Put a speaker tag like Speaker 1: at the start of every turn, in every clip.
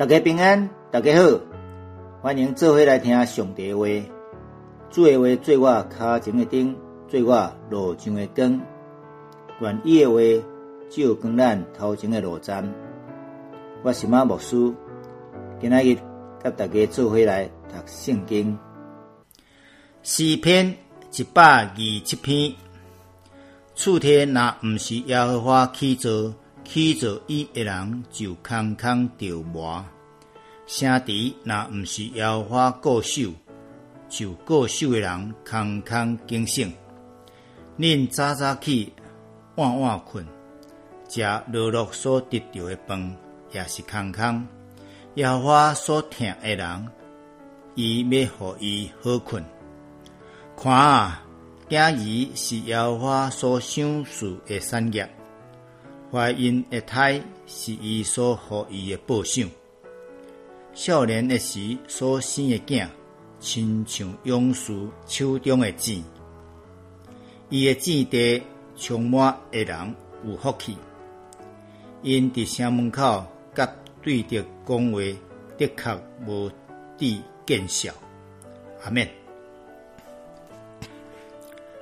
Speaker 1: 大家平安，大家好，欢迎做伙来听上帝话。主的话做我脚前的灯，做我路上的光。愿意的话照光咱头前的路盏。我是马牧师，今仔日甲大家做伙来读圣经。
Speaker 2: 诗篇一百二七篇，厝天若毋是耶和华起造，起造伊的人就空空着磨；城池若毋是耶和华固守，就固守的人空空惊醒。恁早早起，晚晚困，食落落所得到的饭也是空空。耶和华所疼的人，伊要互伊好困。看啊，今日是耶和华所赏赐的产业，怀孕的胎是伊所予伊的报赏。少年的时所生的囝，亲像勇士手中的箭，伊的箭地充满的人有福气。因伫城门口甲对着讲话，的确无地见笑。阿免。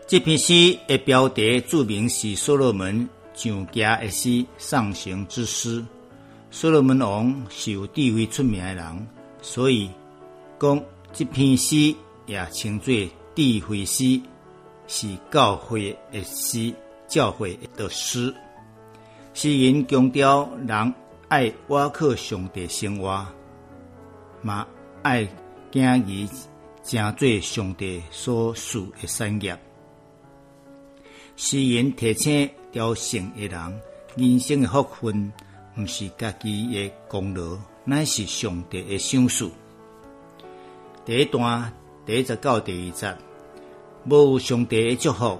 Speaker 2: 这篇诗的标题注明是所罗门上家的诗上行之诗。所罗门王是有智慧出名的人，所以讲这篇诗也称作智慧诗，是教会的诗，教会的诗。诗人强调人爱挖靠上帝生活，嘛爱敬意，成做上帝所属的产业。诗人提醒雕圣的人，人生的福分，毋是家己的功劳，乃是上帝的赏赐。第一段第一十到第二节，无有上帝的祝福，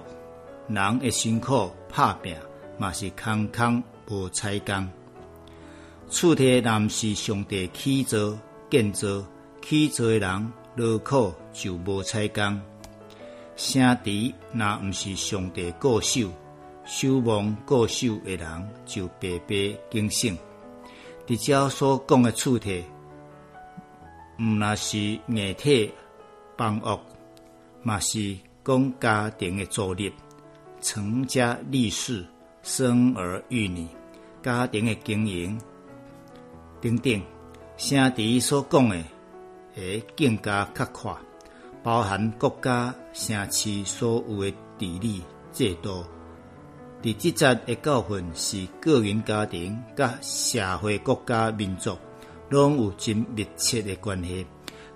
Speaker 2: 人的辛苦拍拼，嘛是空空无彩工。厝体若毋是上帝起造建造，起造的人落苦就无彩工。城池若毋是上帝固守，守望固守的人就白白惊醒。伫遮所讲的厝体，毋那是硬体房屋，嘛是讲家庭的组立、成家立室、生儿育女、家庭的经营等等。城池所讲的会更加较阔。包含国家、城市所有的治理制度，伫即节的教训是个人、家庭、甲社会、国家、民族，拢有真密切的关系。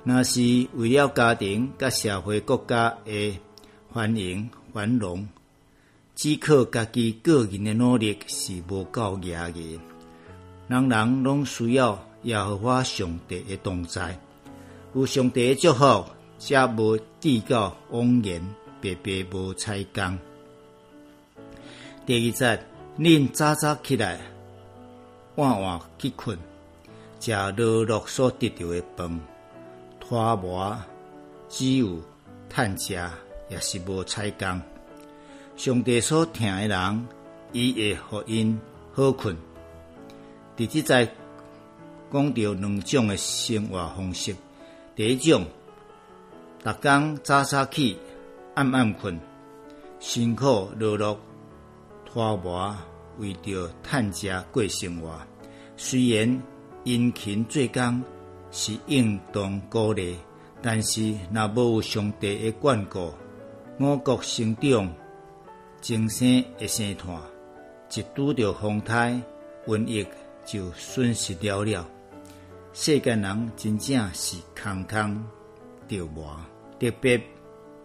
Speaker 2: 若是为了家庭、甲社会、国家的繁荣、繁荣，只靠家己个人的努力是无够压的。人人拢需要耶和华上帝的同在，有上帝的祝福。则无地到枉然，白白无彩工。第二节，恁早早起来，晚晚去困，食落落所得到的饭，拖磨只有趁食，也是无彩工。上帝所疼的人，伊会互因好困。第即节讲到两种的生活方式，第一种。逐工早早起，暗暗困，辛苦劳碌花磨，为着趁食过生活。虽然殷勤做工是应当鼓励，但是若无有上帝的眷顾，我国生长、精神会生团，一拄着风台瘟疫就损失了了。世间人真正是空空着磨。特别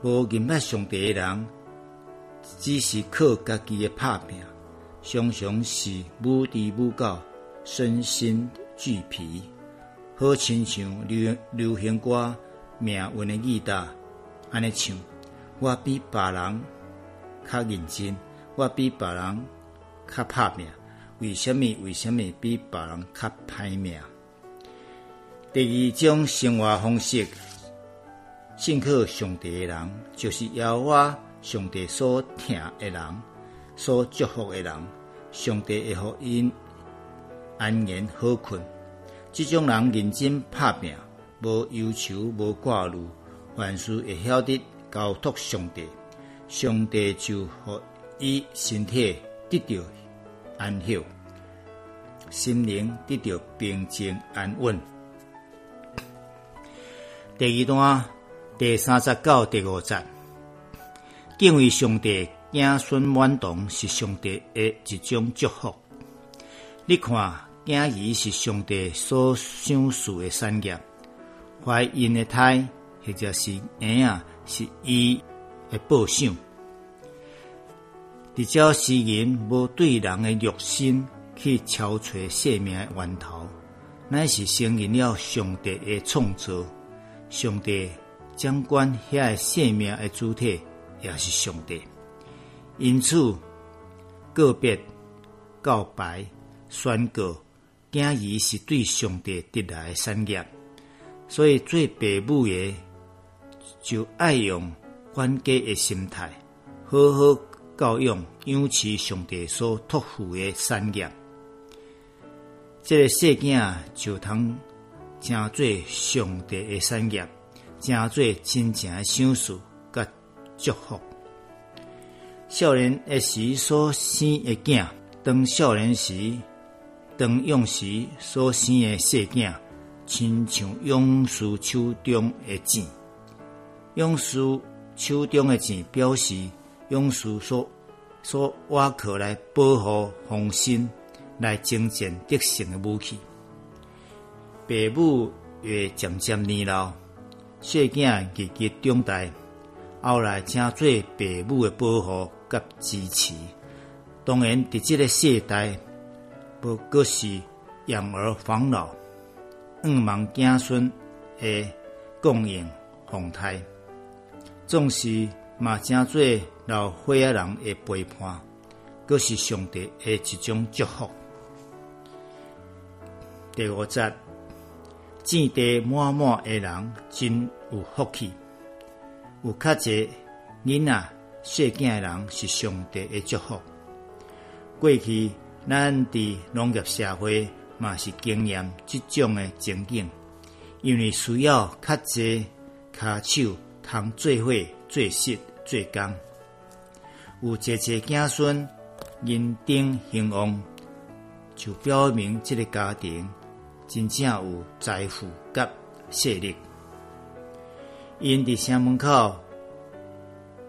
Speaker 2: 无认识上帝的人，只是靠家己的拍拼，常常是无知无觉，身心俱疲。好亲像流流行歌命运的意达，安尼唱：我比别人较认真，我比别人较拍拼。为什么？为什么比别人较歹命？第二种生活方式。信靠上帝的人，就是邀我上帝所疼的人，所祝福的人。上帝会互因安然好困，即种人认真拍拼，无忧愁，无挂虑，凡事会晓得交托上帝，上帝就互伊身体得到安息，心灵得到平静安稳。第二段第三十到第五节，敬畏上帝。子孙满堂是上帝的一种祝福。你看，囝儿是上帝所赏赐的产业，怀孕的胎或者是婴仔是伊的报赏。伫只世人无对人的肉身去敲揣生命的源头，乃是承认了上帝的创造。上帝掌管遐个生命的主体，也是上帝。因此，个别告白、宣告，囝儿是对上帝得来的产业，所以做父母的就爱用管家的心态，好好教养养持上帝所托付的产业。这个细囝就通成做上帝的产业，成做真正的享受祝福。少年一时所生的囝，当少年时、当用时所生的细囝，亲像勇士手中的剑。勇士手中的剑表示勇士所所挖靠来保护防身、来征战得胜的武器。父母越渐渐年老，细囝日日长大，后来请做父母的保护。甲支持，当然伫即个世代，不过是养儿防老，仰望子孙的供应奉胎，总是嘛正做老岁仔人的陪伴，佫是上帝的一种祝福。第五节，见地满满的人真有福气，有较济囡仔。细囝人是上帝的祝福。过去咱伫农业社会嘛是经验即种的情景，因为需要较济骹手通做伙做事做工，有一个子孙认定兴旺，就表明即个家庭真正有财富甲势力。因伫城门口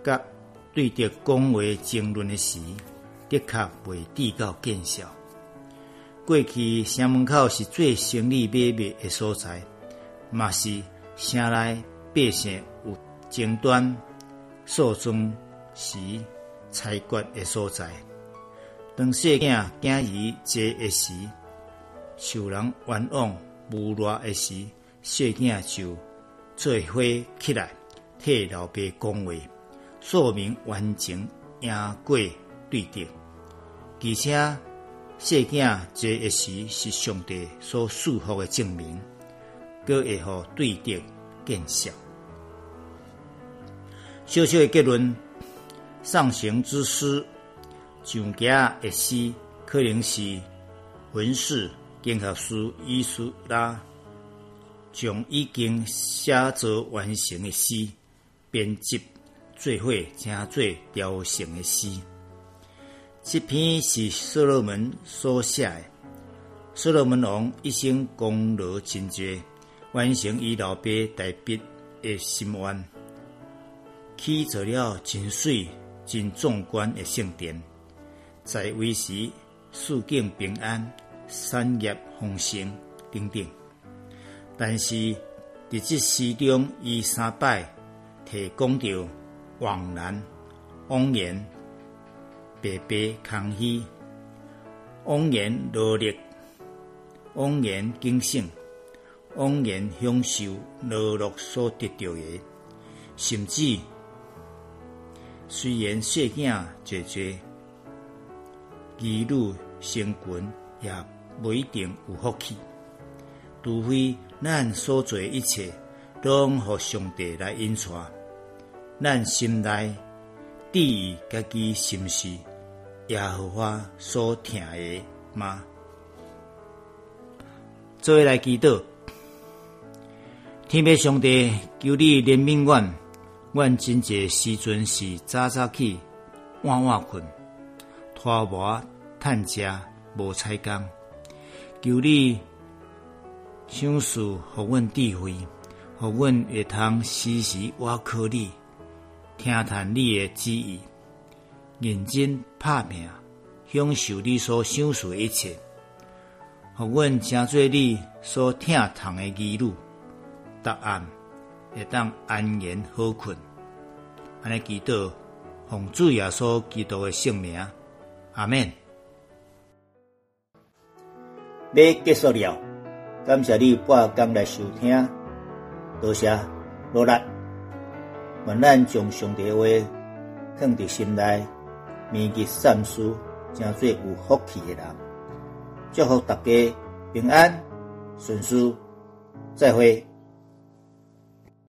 Speaker 2: 甲。对着讲话争论的时，的确未至到见效。过去城门口是最生意买卖的所在，嘛是城内百姓有争端诉讼时裁决的所在。当细囝囝儿坐的时，受人冤枉无赖的时，细囝就做伙起来替老爸讲话。说明完整赢过对敌，而且细囝这一时是上帝所祝福的证明，搁会互对敌见效。小小的结论：上行之师，上家的诗，可能是文士、经学师、艺术家将已经写作完成的诗编辑。做伙正做雕成的诗，这篇是所罗门所写的。所罗门王一生功劳尽绝，完成伊老爸代笔的心愿，起造了真水、真壮观的圣殿，在位时四境平安、产业丰盛等等。但是伫这诗中，伊三摆提供着。枉然，枉言，白白空虚；枉言劳力，枉言警醒，枉言享受劳碌所得到的。甚至虽然细囝济济，儿女成群，也不一定有福气。除非咱所做一切，拢互上帝来引带。咱心内第意家己心事，耶和华所听的吗？做来祈祷。天父上帝，求你怜悯阮，阮真济时阵是早早起，晚晚困，拖磨趁食无采工。求你想事，互阮智慧，互阮会通时时挖苦你，听谈你的旨意，认真拍拼，享受你所想事一切，互阮成做你所听谈的儿女。答案会当安然好困，安尼祈祷，奉主耶稣基督的圣名，阿门。
Speaker 1: 要结束了，感谢你半工来收听，多谢努力。愿咱将上帝话放伫心内，铭记善事，成做有福气的人。祝福大家平安顺遂，再会。